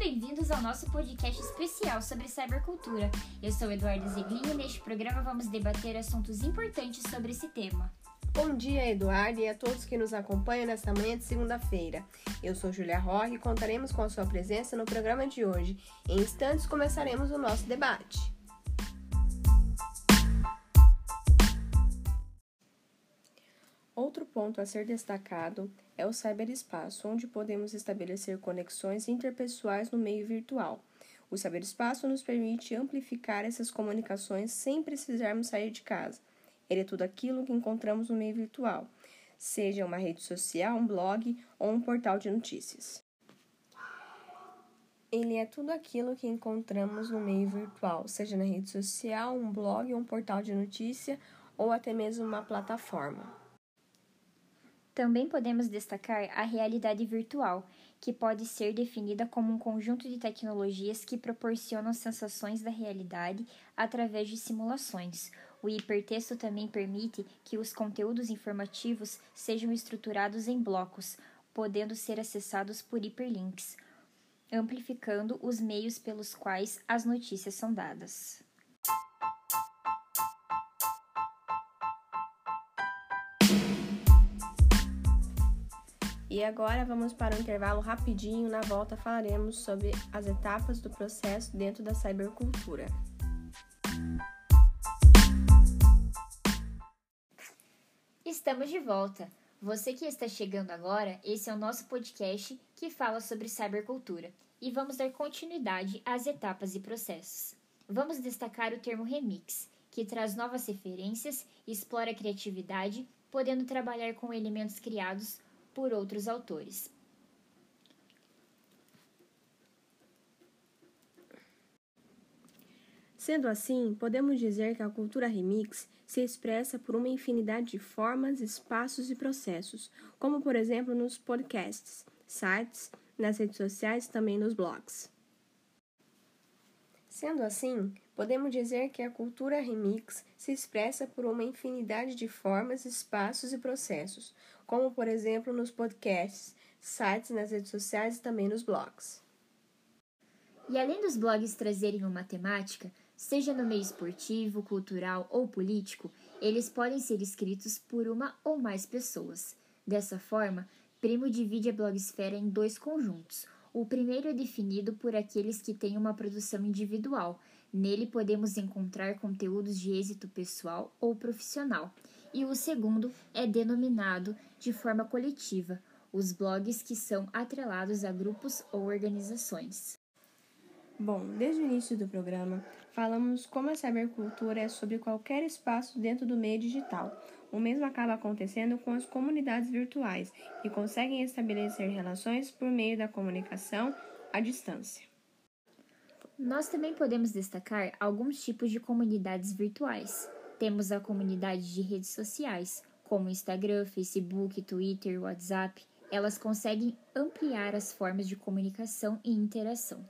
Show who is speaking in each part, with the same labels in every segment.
Speaker 1: bem-vindos ao nosso podcast especial sobre cybercultura. Eu sou Eduardo Zeglin e neste programa vamos debater assuntos importantes sobre esse tema.
Speaker 2: Bom dia, Eduardo, e a todos que nos acompanham nesta manhã de segunda-feira. Eu sou Julia Roque e contaremos com a sua presença no programa de hoje. Em instantes começaremos o nosso debate. Ponto a ser destacado é o cyberespaço, onde podemos estabelecer conexões interpessoais no meio virtual. O cyberespaço nos permite amplificar essas comunicações sem precisarmos sair de casa. Ele é tudo aquilo que encontramos no meio virtual, seja uma rede social, um blog ou um portal de notícias. Ele é tudo aquilo que encontramos no meio virtual, seja na rede social, um blog, um portal de notícia ou até mesmo uma plataforma.
Speaker 1: Também podemos destacar a realidade virtual, que pode ser definida como um conjunto de tecnologias que proporcionam sensações da realidade através de simulações. O hipertexto também permite que os conteúdos informativos sejam estruturados em blocos, podendo ser acessados por hiperlinks, amplificando os meios pelos quais as notícias são dadas.
Speaker 2: E agora vamos para um intervalo rapidinho. Na volta falaremos sobre as etapas do processo dentro da cybercultura.
Speaker 1: Estamos de volta. Você que está chegando agora, esse é o nosso podcast que fala sobre cybercultura e vamos dar continuidade às etapas e processos. Vamos destacar o termo remix, que traz novas referências explora a criatividade, podendo trabalhar com elementos criados por outros autores.
Speaker 2: Sendo assim, podemos dizer que a cultura remix se expressa por uma infinidade de formas, espaços e processos, como por exemplo nos podcasts, sites, nas redes sociais e também nos blogs. Sendo assim, podemos dizer que a cultura remix se expressa por uma infinidade de formas, espaços e processos, como por exemplo nos podcasts, sites, nas redes sociais e também nos blogs.
Speaker 1: E além dos blogs trazerem uma temática, seja no meio esportivo, cultural ou político, eles podem ser escritos por uma ou mais pessoas. Dessa forma, Primo divide a blogosfera em dois conjuntos, o primeiro é definido por aqueles que têm uma produção individual. Nele podemos encontrar conteúdos de êxito pessoal ou profissional. E o segundo é denominado de forma coletiva, os blogs que são atrelados a grupos ou organizações.
Speaker 2: Bom, desde o início do programa, falamos como a cybercultura é sobre qualquer espaço dentro do meio digital, o mesmo acaba acontecendo com as comunidades virtuais, que conseguem estabelecer relações por meio da comunicação à distância.
Speaker 1: Nós também podemos destacar alguns tipos de comunidades virtuais. Temos a comunidade de redes sociais, como Instagram, Facebook, Twitter, WhatsApp. Elas conseguem ampliar as formas de comunicação e interação.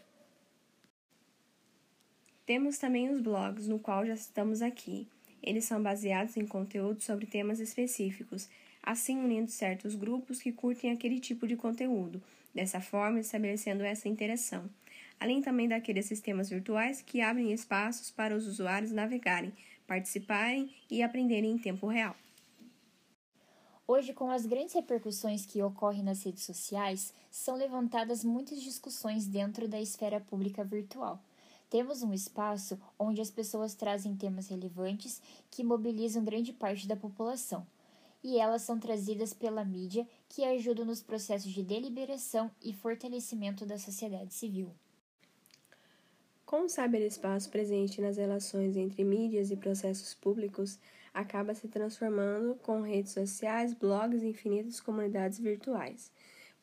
Speaker 2: Temos também os blogs, no qual já estamos aqui, eles são baseados em conteúdo sobre temas específicos, assim unindo certos grupos que curtem aquele tipo de conteúdo, dessa forma estabelecendo essa interação. Além também daqueles sistemas virtuais que abrem espaços para os usuários navegarem, participarem e aprenderem em tempo real.
Speaker 1: Hoje, com as grandes repercussões que ocorrem nas redes sociais, são levantadas muitas discussões dentro da esfera pública virtual. Temos um espaço onde as pessoas trazem temas relevantes que mobilizam grande parte da população, e elas são trazidas pela mídia que ajudam nos processos de deliberação e fortalecimento da sociedade civil.
Speaker 2: Com o cyberespaço presente nas relações entre mídias e processos públicos, acaba se transformando com redes sociais, blogs e infinitas comunidades virtuais.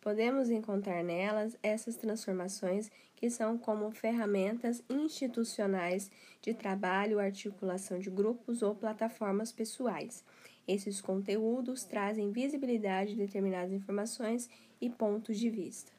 Speaker 2: Podemos encontrar nelas essas transformações que são como ferramentas institucionais de trabalho, articulação de grupos ou plataformas pessoais. Esses conteúdos trazem visibilidade de determinadas informações e pontos de vista.